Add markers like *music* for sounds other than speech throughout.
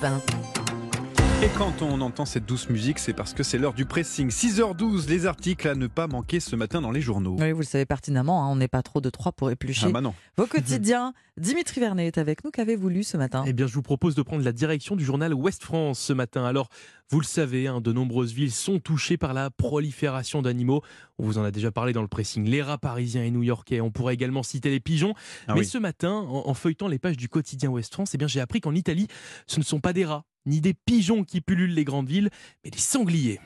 20. Et quand on entend cette douce musique, c'est parce que c'est l'heure du pressing. 6h12, les articles à ne pas manquer ce matin dans les journaux. Oui, vous le savez pertinemment, hein, on n'est pas trop de trois pour éplucher Ah bah non. vos quotidiens. *laughs* Dimitri Vernet est avec nous. Qu'avez-vous lu ce matin? Eh bien, je vous propose de prendre la direction du journal Ouest France ce matin. Alors, vous le savez, hein, de nombreuses villes sont touchées par la prolifération d'animaux. On vous en a déjà parlé dans le pressing. Les rats parisiens et new-yorkais. On pourrait également citer les pigeons. Ah Mais oui. ce matin, en, en feuilletant les pages du quotidien Ouest France, eh bien, j'ai appris qu'en Italie, ce ne sont pas des rats ni des pigeons qui pullulent les grandes villes, mais des sangliers.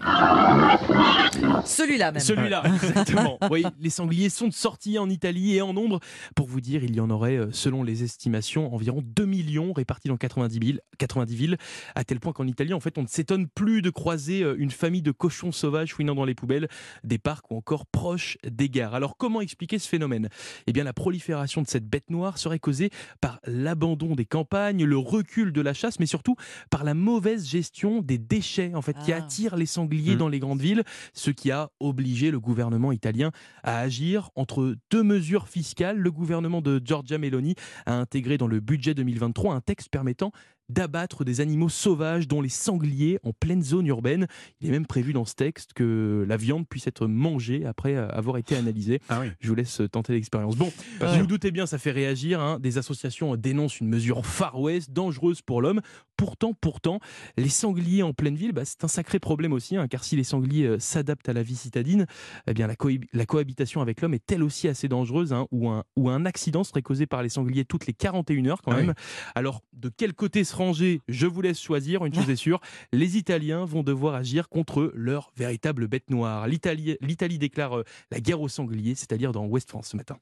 Celui-là même. Celui-là, exactement. *laughs* Oui, les sangliers sont de sortie en Italie et en nombre. Pour vous dire, il y en aurait, euh, selon les estimations, environ 2 millions répartis dans 90 villes, 90 villes à tel point qu'en Italie, en fait, on ne s'étonne plus de croiser euh, une famille de cochons sauvages fouinant dans les poubelles, des parcs ou encore proches des gares. Alors, comment expliquer ce phénomène? Eh bien, la prolifération de cette bête noire serait causée par l'abandon des campagnes, le recul de la chasse, mais surtout par la mauvaise gestion des déchets, en fait, qui Ah. attirent les sangliers Mhm. dans les grandes villes, ce qui a obligé le gouvernement italien à agir entre deux mesures fiscales. Le gouvernement de Giorgia Meloni a intégré dans le budget 2023 un texte permettant d'abattre des animaux sauvages, dont les sangliers, en pleine zone urbaine. Il est même prévu dans ce texte que la viande puisse être mangée après avoir été analysée. Ah oui. Je vous laisse tenter l'expérience. Bon, vous vous doutez bien, ça fait réagir. hein. Des associations dénoncent une mesure Far West, dangereuse pour l'homme. Pourtant, pourtant, les sangliers en pleine ville, bah, c'est un sacré problème aussi, hein, car si les sangliers euh, s'adaptent à la vie citadine, eh bien la, cohab- la cohabitation avec l'homme est elle aussi assez dangereuse, hein, ou, un, accident serait causé par les sangliers toutes les 41 heures quand Ah oui. même. Alors, de quel côté se ranger Je vous laisse choisir. Une chose est sûre, *laughs* les Italiens vont devoir agir contre leur véritable bête noire. L'Italie l'Italie déclare euh, la guerre aux sangliers, c'est-à-dire dans West France ce matin.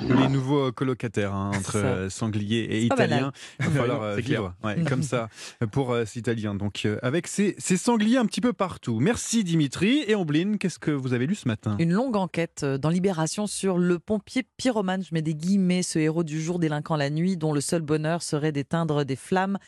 Les nouveaux colocataires hein, entre euh, sangliers et italiens. Il va *laughs* falloir euh, c'est clair. vivre ouais, *laughs* comme ça pour euh, ces Italiens. Donc, euh, avec ces, ces sangliers un petit peu partout. Merci Dimitri. Et Ombline, qu'est-ce que vous avez lu ce matin? Une longue enquête dans Libération sur le pompier pyromane, je mets des guillemets, ce héros du jour délinquant la nuit, dont le seul bonheur serait d'éteindre des flammes.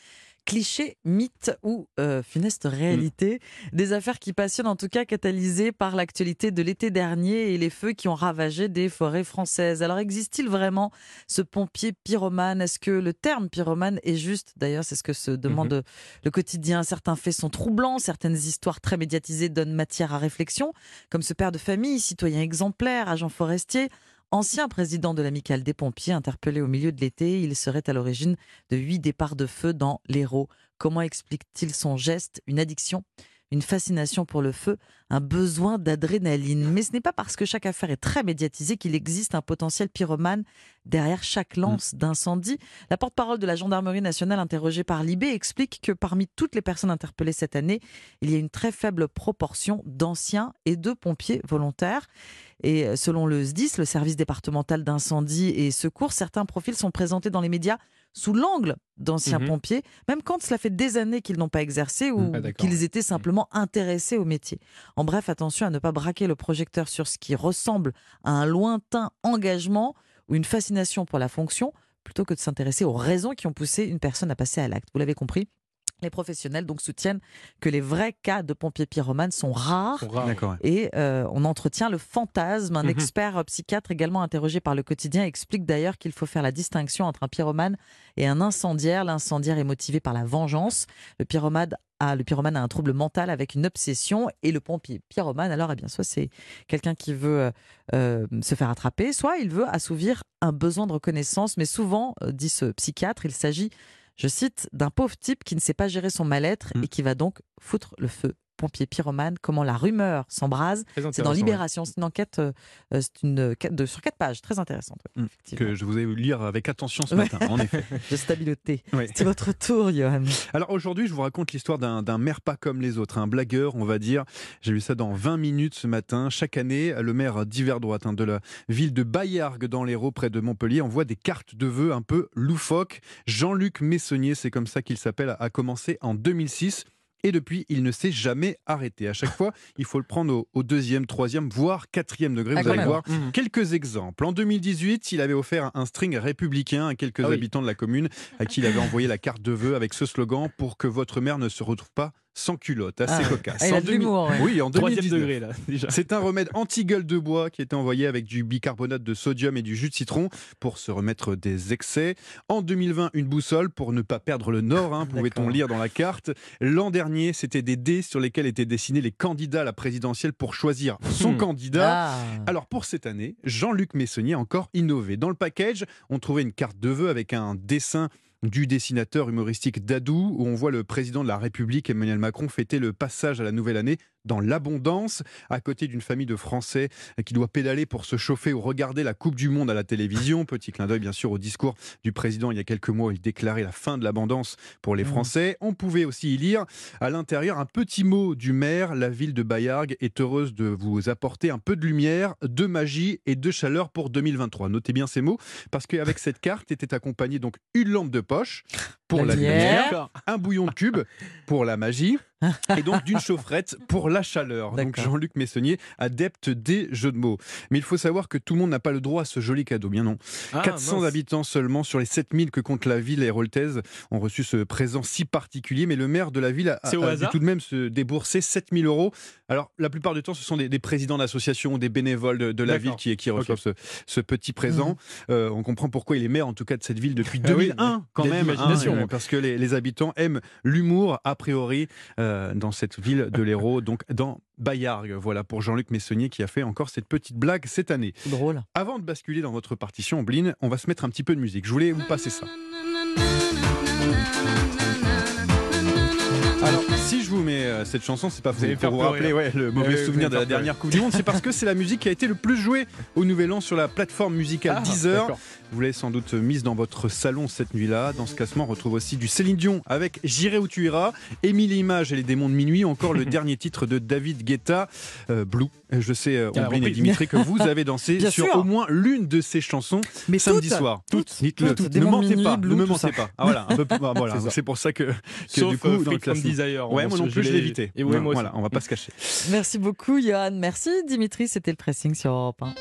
Cliché, mythe ou euh, funeste réalité. Des affaires qui passionnent en tout cas catalysées par l'actualité de l'été dernier et les feux qui ont ravagé des forêts françaises. Alors existe-t-il vraiment ce pompier pyromane? Est-ce que le terme pyromane est juste? D'ailleurs, c'est ce que se demande le quotidien. Certains faits sont troublants, certaines histoires très médiatisées donnent matière à réflexion, comme ce père de famille, citoyen exemplaire, agent forestier, ancien président de l'amicale des pompiers, interpellé au milieu de l'été. Il serait à l'origine de huit départs de feu dans l'Hérault. Comment explique-t-il son geste? Une addiction? Une fascination pour le feu, un besoin d'adrénaline. Mais ce n'est pas parce que chaque affaire est très médiatisée qu'il existe un potentiel pyromane derrière chaque lance d'incendie. La porte-parole de la gendarmerie nationale interrogée par Libé explique que parmi toutes les personnes interpellées cette année, il y a une très faible proportion d'anciens et de pompiers volontaires. Et euh, selon le SDIS, le service départemental d'incendie et secours, certains profils sont présentés dans les médias sous l'angle d'anciens Mhm. pompiers, même quand cela fait des années qu'ils n'ont pas exercé ou Ah, qu'ils étaient simplement intéressés au métier. En bref, attention à ne pas braquer le projecteur sur ce qui ressemble à un lointain engagement ou une fascination pour la fonction, plutôt que de s'intéresser aux raisons qui ont poussé une personne à passer à l'acte. Vous l'avez compris les professionnels donc soutiennent que les vrais cas de pompiers pyromanes sont rares ouais. et euh, on entretient le fantasme. Un Mhm. expert euh, psychiatre également interrogé par le quotidien explique d'ailleurs qu'il faut faire la distinction entre un pyromane et un incendiaire. L'incendiaire est motivé par la vengeance. Le pyromane a, le pyromane a un trouble mental avec une obsession et le pompier pyromane, alors eh bien soit c'est quelqu'un qui veut euh, se faire attraper, soit il veut assouvir un besoin de reconnaissance. Mais souvent, dit ce psychiatre, il s'agit, je cite, d'un pauvre type qui ne sait pas gérer son mal-être Mm. et qui va donc foutre le feu. Pompier pyromane, comment la rumeur s'embrase. C'est dans ouais. Libération. C'est une enquête euh, euh, c'est une de, sur quatre pages, très intéressante. ouais, Mm. effectivement. Que je vous ai lire avec attention ce matin, en effet. *laughs* De. C'est votre tour, Johan. Alors aujourd'hui, je vous raconte l'histoire d'un maire pas comme les autres, un blagueur, on va dire. J'ai lu ça dans 20 minutes ce matin. Chaque année, le maire d'hiver droite hein, de la ville de Bayargues dans l'Hérault, près de Montpellier, envoie des cartes de vœux un peu loufoques. Jean-Luc Messonnier, c'est comme ça qu'il s'appelle, a commencé en 2006. Et depuis, il ne s'est jamais arrêté. À chaque fois, il faut le prendre au, au deuxième, troisième, voire quatrième degré. Ah, Vous allez même. voir, Mhm. Quelques exemples. En 2018, il avait offert un string républicain à quelques Ah oui. habitants de la commune à qui il avait envoyé la carte de vœux avec ce slogan pour que votre mère ne se retrouve pas sans culotte, assez Ah. cocasse. Ah, il a En de 2000 l'humour, ouais. Oui, en Troisième 2019. degré là déjà. C'est un remède *laughs* anti-gueule de bois qui était envoyé avec du bicarbonate de sodium et du jus de citron pour se remettre des excès. En 2020, une boussole pour ne pas perdre le nord, hein, *laughs* pouvait-on lire dans la carte. L'an dernier, c'était des dés sur lesquels étaient dessinés les candidats à la présidentielle pour choisir son Hmm. candidat. Ah. Alors pour cette année, Jean-Luc Messonnier a encore innové. Dans le package, on trouvait une carte de vœux avec un dessin du dessinateur humoristique Dadou, où on voit le président de la République, Emmanuel Macron, fêter le passage à la nouvelle année dans l'abondance, à côté d'une famille de Français qui doit pédaler pour se chauffer ou regarder la Coupe du Monde à la télévision. Petit clin d'œil, bien sûr, au discours du président il y a quelques mois, où il déclarait la fin de l'abondance pour les Mmh. Français. On pouvait aussi y lire à l'intérieur un petit mot du maire. La ville de Bayargues est heureuse de vous apporter un peu de lumière, de magie et de chaleur pour 2023. Notez bien ces mots, parce qu'avec cette carte était accompagnée donc une lampe de poche pour La la, lumière. lumière, un bouillon de cube pour la magie. Et donc d'une chaufferette pour la chaleur. Donc. Jean-Luc Messonnier, adepte des jeux de mots. Mais il faut savoir que tout le monde n'a pas le droit à ce joli cadeau. Bien non. Ah, 400 mince. habitants seulement sur les 7000 que compte la ville héroltaise ont reçu ce présent si particulier. Mais le maire de la ville a, a dû tout de même se débourser 7000 euros. Alors, la plupart du temps, ce sont des, des présidents d'associations, des bénévoles de, de la ville qui, reçoivent ce, ce petit présent. Euh, on comprend pourquoi il est maire, en tout cas, de cette ville depuis Ah oui, 2001, quand il y a de même. hein, parce que les, les habitants aiment l'humour, a priori, euh, dans cette ville de l'Hérault, donc dans Bayargues. Voilà pour Jean-Luc Messonnier qui a fait encore cette petite blague cette année. C'est drôle. Avant de basculer dans votre partition, Blin, on va se mettre un petit peu de musique. Je voulais vous passer ça. Alors, si je vous mets euh, cette chanson, c'est pas Vous pour, vous rappeler ouais, le mauvais souvenir de la dernière Coupe du Monde, c'est parce que c'est la musique qui a été le plus jouée au Nouvel An sur la plateforme musicale Ah, Deezer. Vous l'avez sans doute mise dans votre salon cette nuit-là. Dans ce classement, on retrouve aussi du Céline Dion avec J'irai où tu iras, Émile Images et les démons de minuit, encore le *laughs* dernier titre de David Guetta, euh, Blue. Je sais, euh, Ah, Omblin et. Dimitri, que vous *laughs* avez dansé Bien sur sûr. au moins l'une de ces chansons Mais samedi toutes, soir. toutes, Dites-le. toutes. Ne mentez pas, ne me mentez pas. Ah, voilà, bah, *laughs* voilà, C'est pour ça que, que Sauf du coup, dans le classement. Desire. Ouais, moi non plus, évité. Et ouais, moi aussi. voilà, on va pas se cacher. Merci beaucoup, Johan. Merci, Dimitri. C'était le pressing sur Europe 1.